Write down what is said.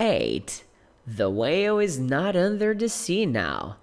8. The whale is not under the sea now.